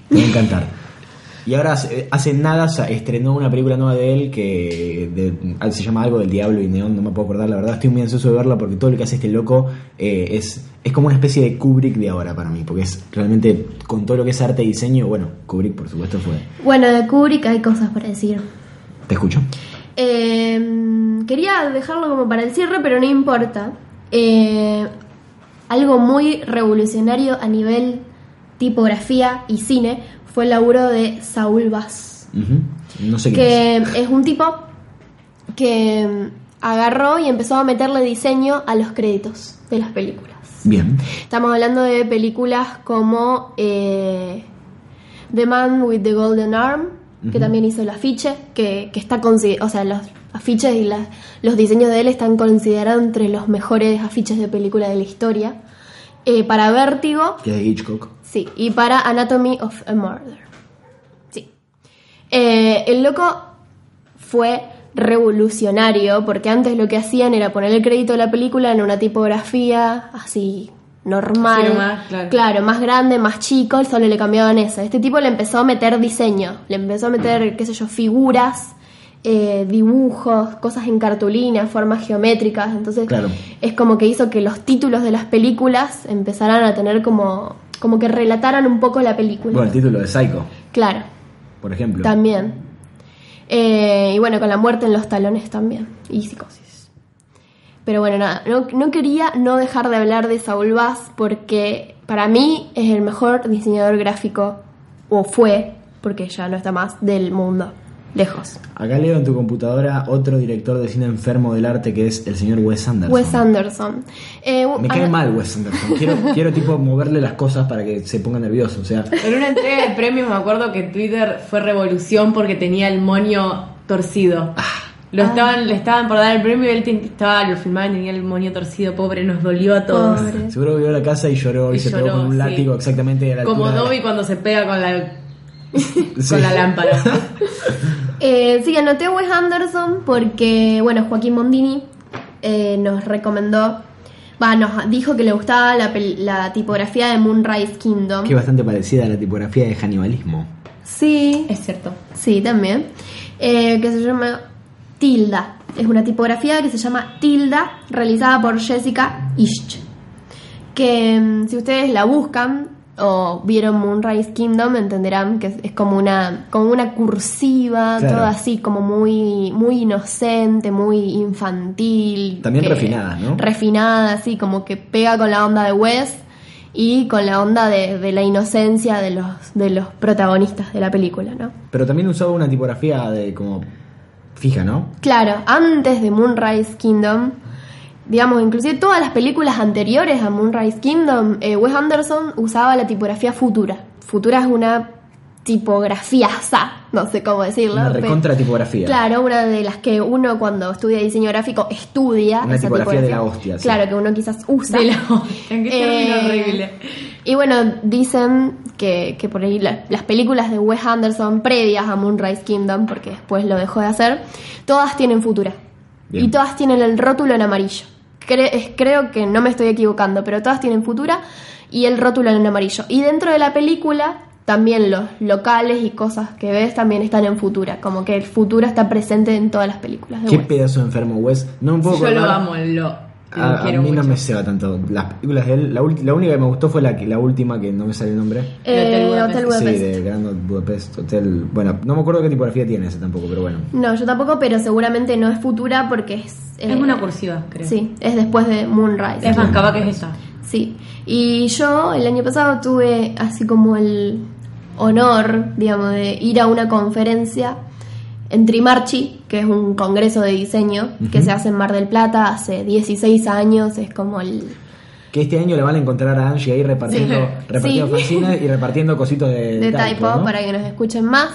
Te va a encantar. Y ahora hace, nada estrenó una película nueva de él que de- se llama algo del Diablo y Neón, no me puedo acordar, la verdad estoy muy ansioso de verla porque todo lo que hace este loco eh, es, es como una especie de Kubrick de ahora para mí, porque es realmente con todo lo que es arte y diseño, bueno, Kubrick por supuesto fue. Bueno, de Kubrick hay cosas para decir. ¿Te escucho? Eh, quería dejarlo como para el cierre, pero no importa. Eh, algo muy revolucionario a nivel tipografía y cine fue el laburo de Saúl Bass, Ujú. No sé qué es. que es un tipo que mm, agarró y empezó a meterle diseño a los créditos de las películas. Bien. Estamos hablando de películas como eh, The Man with the Golden Arm, que también hizo el afiche, que, que está o sea, los afiches y las- los diseños de él están considerados entre los mejores afiches de película de la historia. Eh, para Vértigo, Que de Hitchcock. Sí, y para Anatomy of a Murder. Sí. Eh, el loco fue revolucionario porque antes lo que hacían era poner el crédito de la película en una tipografía así normal, Así nomás, claro. más grande, más chico, solo le cambiaban eso. Este tipo le empezó a meter diseño, le empezó a meter, qué sé yo, figuras, eh, dibujos, cosas en cartulina, formas geométricas. Entonces Claro. es como que hizo que los títulos de las películas empezaran a tener como, como que relataran un poco la película. Bueno, el título de Psycho, Claro, por ejemplo. también. Eh, y bueno, con la muerte en los talones también. Y psicosis. Pero bueno, nada, no, no quería no dejar de hablar de Saul Bass porque para mí es el mejor diseñador gráfico, o fue, porque ya no está más, del mundo. Lejos. Acá leo en tu computadora otro director de cine enfermo del arte que es el señor Wes Anderson. Wes Anderson. Eh, Me ah, cae mal Wes Anderson. Quiero, quiero tipo moverle las cosas para que se ponga nervioso. O sea, En una entrega de premios me acuerdo que Twitter fue revolución porque tenía el moño torcido. Lo estaban, le estaban por dar el premio y él estaba, lo filmaban y tenía el moño torcido, pobre, nos dolió a todos. Pobre. seguro que vio la casa y lloró y, Y se lloró, pegó con un sí. látigo exactamente a la Como de- Dobby cuando se pega con la, Sí. con la lámpara. Eh, sí, anoté a Wes Anderson porque, bueno, Joaquín Mondini eh, nos recomendó, va, nos dijo que le gustaba la tipografía de Moonrise Kingdom. Que es bastante parecida a la tipografía de Hannibalismo. Sí, es cierto. sí, también. Eh, que se llama Tilda. Es una tipografía que se llama Tilda, realizada por Jessica Isch. Que mm, si ustedes la buscan o vieron Moonrise Kingdom, entenderán que es, como una como una cursiva, Claro. todo así como muy muy inocente, muy infantil. También que- refinada, ¿no? Refinada, así como que pega con la onda de Wes y con la onda de, de la inocencia de los de los protagonistas de la película, ¿no? Pero también usaba una tipografía de como fija, ¿no? Claro, antes de Moonrise Kingdom, digamos, inclusive todas las películas anteriores a Moonrise Kingdom, eh, Wes Anderson usaba la tipografía Futura. Futura es una tipografía sa, no sé cómo decirlo. Una recontra tipografía. Claro, una de las que uno cuando estudia diseño gráfico estudia. Una esa tipografía de la hostia, sí. Claro, que uno quizás usa. De la ¿En qué término Eh, horrible? Y bueno, dicen que, que por ahí la- las películas de Wes Anderson previas a Moonrise Kingdom, porque después lo dejó de hacer, todas tienen futura. Bien. Y todas tienen el rótulo en amarillo. Cre- es- creo que no me estoy equivocando, pero todas tienen futura y el rótulo en amarillo. Y dentro de la película, también los locales y cosas que ves también están en futura. Como que el futura está presente en todas las películas de Qué Wes. pedazo de enfermo Wes. No me puedo Yo lo amo, lo A, a mí mucho. no me ceba tanto. Las películas de él, la, ulti- la única que me gustó fue la, que- la última, que no me sale el nombre. Eh, Hotel Hotel Budapest. Sí, de Grand Budapest Hotel. Bueno, no me acuerdo qué tipografía tiene ese tampoco, pero bueno. No, yo tampoco, pero seguramente no es futura porque es... Es eh, una cursiva, creo. Sí, es después de Moonrise. Es más, capaz que es esa. Sí. Y yo el año pasado tuve así como el honor, digamos, de ir a una conferencia en Trimarchi, que es un congreso de diseño que se hace en Mar del Plata hace 16 años, es como el... Que este año le van a encontrar a Angie ahí repartiendo, Sí. repartiendo Sí. fanzines y repartiendo cositos de, de typo, typo ¿no? para que nos escuchen más.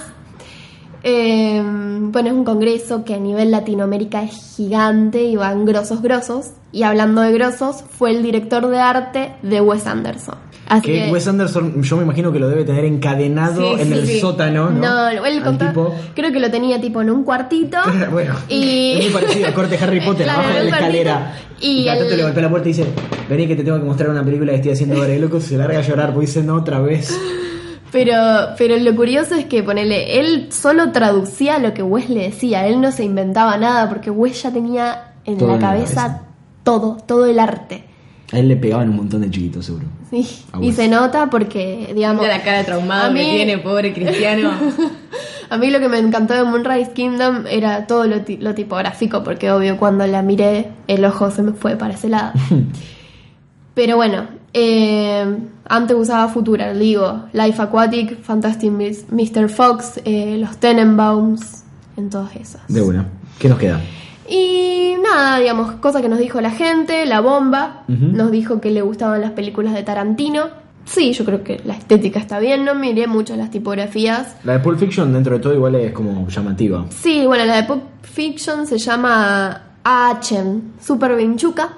Eh, bueno, es un congreso que a nivel Latinoamérica es gigante y van grosos grosos. Y hablando de grosos, fue el director de arte de Wes Anderson. Así Que que, Wes Anderson, yo me imagino que lo debe tener encadenado Sí, en sí, el sí. sótano, ¿no? no, él contó- tipo- creo que lo tenía tipo en un cuartito. bueno, Y- es muy parecido a corte Harry Potter, Claro, abajo de la escalera. Y, el- le golpea la puerta y dice, vení que te tengo que mostrar una película que estoy haciendo ahora. Y loco se larga a llorar porque dice, no, otra vez. Pero, pero lo curioso es que ponele, él solo traducía lo que Wes le decía, él no se inventaba nada porque Wes ya tenía en Todo la en la cabeza, cabeza. todo, todo el arte. A él le pegaban un montón de chiquitos, seguro. Sí, A y se nota porque, digamos, Mira la cara traumada que mí- tiene, pobre cristiano. A mí lo que me encantó de Moonrise Kingdom era todo lo, ti- lo tipográfico, porque obvio cuando la miré el ojo se me fue para ese lado. Pero bueno, eh, antes usaba Futura, digo, Life Aquatic, Fantastic Mr. Fox, eh, los Tenenbaums, en todas esas. De una. ¿Qué nos queda? Y nada, digamos, cosas que nos dijo la gente, la bomba, nos dijo que le gustaban las películas de Tarantino. Sí, yo creo que la estética está bien, no miré mucho las tipografías. La de Pulp Fiction, dentro de todo, igual es como llamativa. Sí, bueno, la de Pulp Fiction se llama Achen, Super Vinchuca.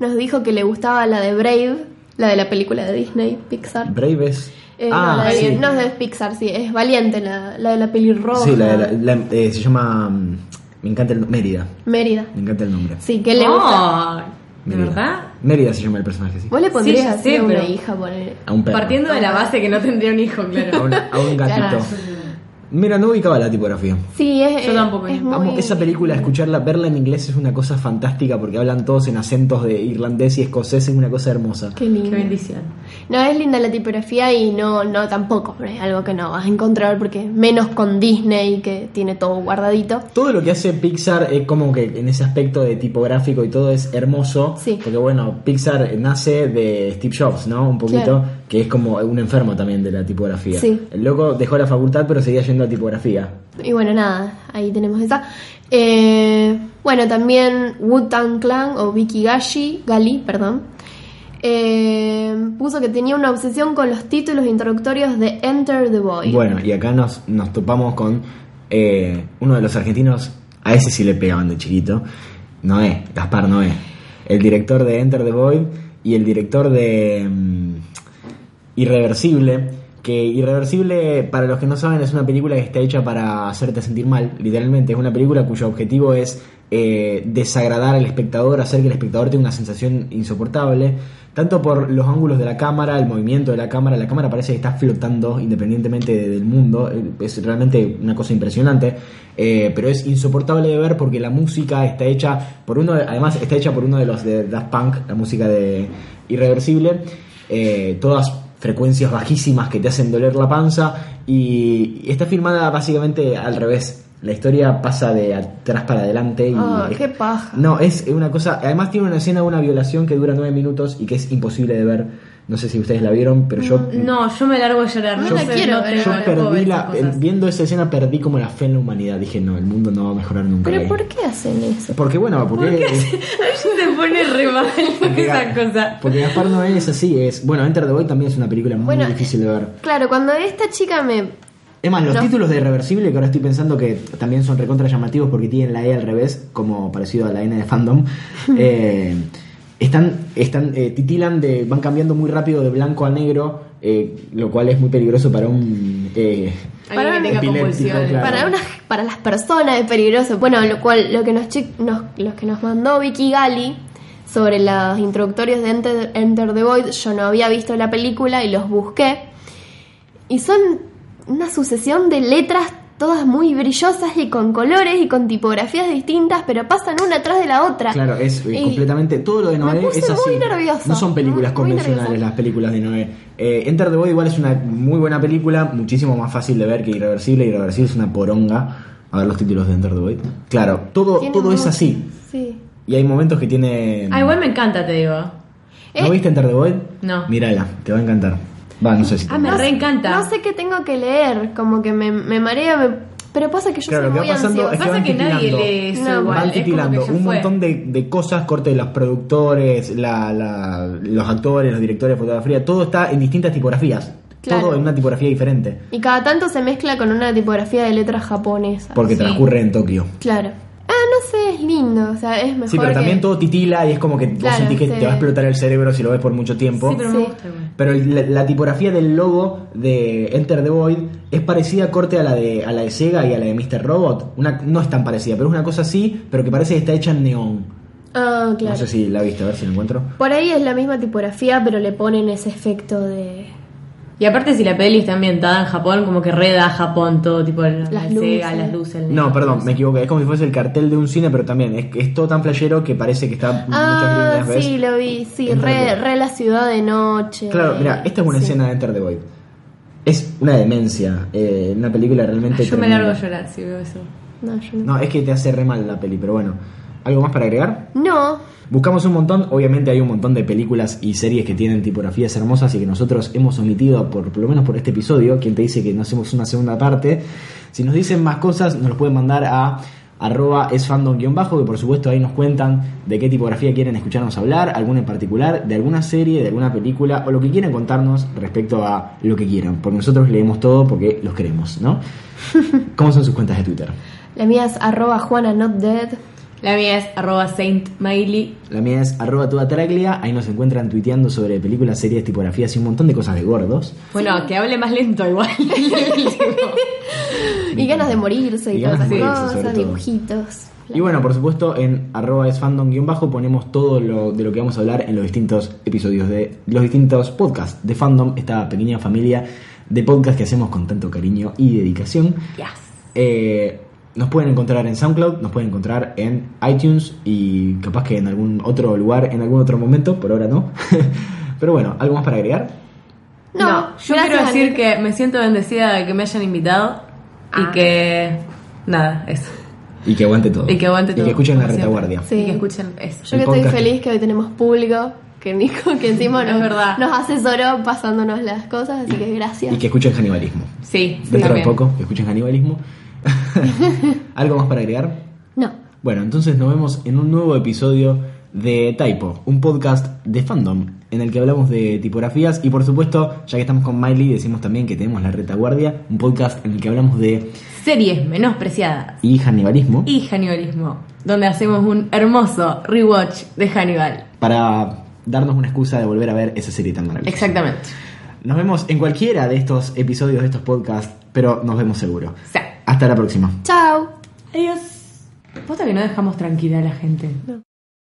Nos dijo que le gustaba la de Brave, la de la película de Disney, Pixar. Brave es. Eh, no, ah, la de- sí. no es de Pixar, sí, es Valiente, la, la de la pelirroja. Sí, la, de la- la- eh, se llama. mm, Me encanta el Mérida. Mérida. Me encanta el nombre. Sí, que le gusta. Oh, ¿De Mérida. verdad? Mérida se llama el personaje, sí. Vos le pondrías Sí, ya así sé, a una hija. A un perro. Partiendo de la base que no tendría un hijo, A, claro. a un gatito. Claro. Mira, no ubicaba la tipografía. Sí, es, Yo tampoco, es muy... Amo esa película, escucharla, verla en inglés es una cosa fantástica porque hablan todos en acentos de irlandés y escocés, es una cosa hermosa. Qué lindo. Qué bendición. No, es linda la tipografía y no, no tampoco, pero es algo que no vas a encontrar porque menos con Disney que tiene todo guardadito. Todo lo que hace Pixar es como que en ese aspecto de tipográfico y todo es hermoso. Sí. Porque bueno, Pixar nace de Steve Jobs, ¿no? Un poquito, Claro. Que es como un enfermo también de la tipografía. Sí. El loco dejó la facultad pero seguía yendo a tipografía. Y bueno, nada, ahí tenemos esa. Eh, bueno, también Wu-Tang Clan o Vicky Gashi, Gali, perdón, eh, puso que tenía una obsesión con los títulos introductorios de Enter the Void. Bueno, y acá nos, nos topamos con eh, uno de los argentinos, a ese sí le pegaban de chiquito, Noé, Gaspar Noé, el director de Enter the Void y el director de mm, Irreversible, que Irreversible, para los que no saben, es una película que está hecha para hacerte sentir mal, literalmente, es una película cuyo objetivo es eh, desagradar al espectador, hacer que el espectador tenga una sensación insoportable, tanto por los ángulos de la cámara, el movimiento de la cámara, la cámara parece que está flotando independientemente de- del mundo, es realmente una cosa impresionante, eh, pero es insoportable de ver porque la música está hecha por uno, de- además está hecha por uno de los de Daft Punk, la música de Irreversible, eh, todas frecuencias bajísimas que te hacen doler la panza y está filmada básicamente al revés. La historia pasa de atrás para adelante y Ah, es- qué paja. no, es una cosa. Además, tiene una escena de una violación que dura nueve minutos y que es imposible de ver. No sé si ustedes la vieron, pero yo. No, yo me largo a llorar. No yo la quiero no ver. Yo ver perdí la. Viendo esa escena, perdí como la fe en la humanidad. Dije, no, el mundo no va a mejorar nunca. ¿Pero ahí. por qué hacen eso? Porque, bueno, porque. A mí se pone re mal porque, esa cosa. porque Gaspar Noé es así. es Bueno, Enter the Void también es una película muy Bueno, difícil de ver. Claro, cuando esta chica me... Es más, los No. títulos de Reversible, que ahora estoy pensando que también son recontra llamativos porque tienen la E al revés, como parecido a la N de fandom, eh, están, están eh, titilan de, van cambiando muy rápido de blanco a negro, eh, lo cual es muy peligroso para un eh, epiléptico, convulsiones. claro. Para, una, para las personas es peligroso. Bueno, lo cual lo que nos, nos- los que nos mandó Vicky Gali sobre los introductorios de Enter, Enter the Void, yo no había visto la película y los busqué. Y son una sucesión de letras todas muy brillosas y con colores y con tipografías distintas, pero pasan una atrás de la otra. Claro, es eh, Y completamente. Todo lo de me Noé puse es así. muy nerviosa. No son películas Muy convencionales nerviosa. las películas de Noé. Eh, Enter the Void igual es una muy buena película, muchísimo más fácil de ver que Irreversible. Irreversible es una poronga. A ver los títulos de Enter the Void. Claro, todo, todo es así. Sí. Y hay momentos que tiene. Ah, igual me encanta, te digo. ¿No Eh, viste Enter the Void? No. Mírala, te va a encantar. Va, no sé si. Ah, me no re sé- encanta. No sé qué tengo que leer, como que me, me marea, me- pero pasa que yo Claro, soy lo que muy va pasando ansiosa. es que Pasa van que nadie lee eso No, igual. Van titilando un fue. montón de, de cosas, corte de los productores, la, la- los actores, los directores de fotografía, todo está en distintas tipografías. Claro. Todo en una tipografía diferente. Y cada tanto se mezcla con una tipografía de letras japonesas. Porque Sí. transcurre en Tokio. Claro. Es lindo, o sea, es mejor Sí, pero que- también todo titila y es como que vos sentís que sí. te va a explotar el cerebro si lo ves por mucho tiempo. Sí, pero Sí. me gusta igual. Pero la, la tipografía del logo de Enter the Void es parecida corte a la de a la de Sega y a la de Mr. Robot. Una, no es tan parecida, pero es una cosa así, pero que parece que está hecha en neón. Ah, claro. No sé si la viste, a ver si la encuentro. Por ahí es la misma tipografía, pero le ponen ese efecto de... Y aparte, si la peli está ambientada en Japón, como que reda Japón todo, tipo la, Las la luces. Sega, las luces. el No, perdón, me equivoqué. Es como si fuese el cartel de un cine, pero también es, es todo tan playero que parece que está Ah, muchas sí, ¿ves? lo vi, sí, re, re la ciudad de noche. Claro, mira, esta es una Sí. escena de Enter the Void. Es una demencia, eh, una película realmente... Yo me largo a llorar si veo eso. No, yo no. No, es que te hace re mal la peli, pero bueno. ¿Algo más para agregar? No. Buscamos un montón, obviamente hay un montón de películas y series que tienen tipografías hermosas y que nosotros hemos omitido por, por lo menos por este episodio. Quien te dice que no hacemos una segunda parte. Si nos dicen más cosas, nos los pueden mandar a arroba esfandom-bajo, que por supuesto ahí nos cuentan de qué tipografía quieren escucharnos hablar, alguna en particular, de alguna serie, de alguna película, o lo que quieran contarnos respecto a lo que quieran, porque nosotros leemos todo porque los queremos, ¿no? ¿Cómo son sus cuentas de Twitter? La mía es arroba Juana Not Dead. La mía es arroba Saint Miley. La mía es arroba toda traglia, ahí nos encuentran tuiteando sobre películas, series, tipografías y un montón de cosas de gordos. Bueno, que hable más lento igual. Y ganas de morirse y, Y todas esas cosas, todo. dibujitos. Y bueno, por supuesto, en arroba esfandom-bajo ponemos todo lo de lo que vamos a hablar en los distintos episodios de los distintos podcasts de Fandom, esta pequeña familia de podcasts que hacemos con tanto cariño y dedicación. Yes. Eh, nos pueden encontrar en SoundCloud, nos pueden encontrar en iTunes y capaz que en algún otro lugar, en algún otro momento, por ahora no. Pero bueno, ¿algo más para agregar? No, No, yo quiero decir que me siento bendecida de que me hayan invitado Ah. y que. Nada, eso. Y que aguante todo. Y que aguante Y todo, que escuchen la retaguardia. Sí. Y que escuchen eso. Yo que estoy feliz que hoy tenemos público, que Nico, que encima Es nos, verdad. nos asesoró pasándonos las cosas, así que gracias. Y que escuchen canibalismo. Sí, sí, Dentro de también. poco, que escuchen canibalismo. ¿Algo más para agregar? No. Bueno, entonces nos vemos en un nuevo episodio de Typo, un podcast de fandom en el que hablamos de tipografías y por supuesto, ya que estamos con Miley, decimos también que tenemos La Retaguardia, un podcast en el que hablamos de Series menospreciadas y canibalismo y Hanibalismo, donde hacemos un hermoso rewatch de Hannibal. para darnos una excusa de volver a ver esa serie tan maravillosa. Exactamente. Nos vemos en cualquiera de estos episodios de estos podcasts, pero nos vemos seguro. Sí. Hasta la próxima. Chao. Adiós. Posta que no dejamos tranquila a la gente.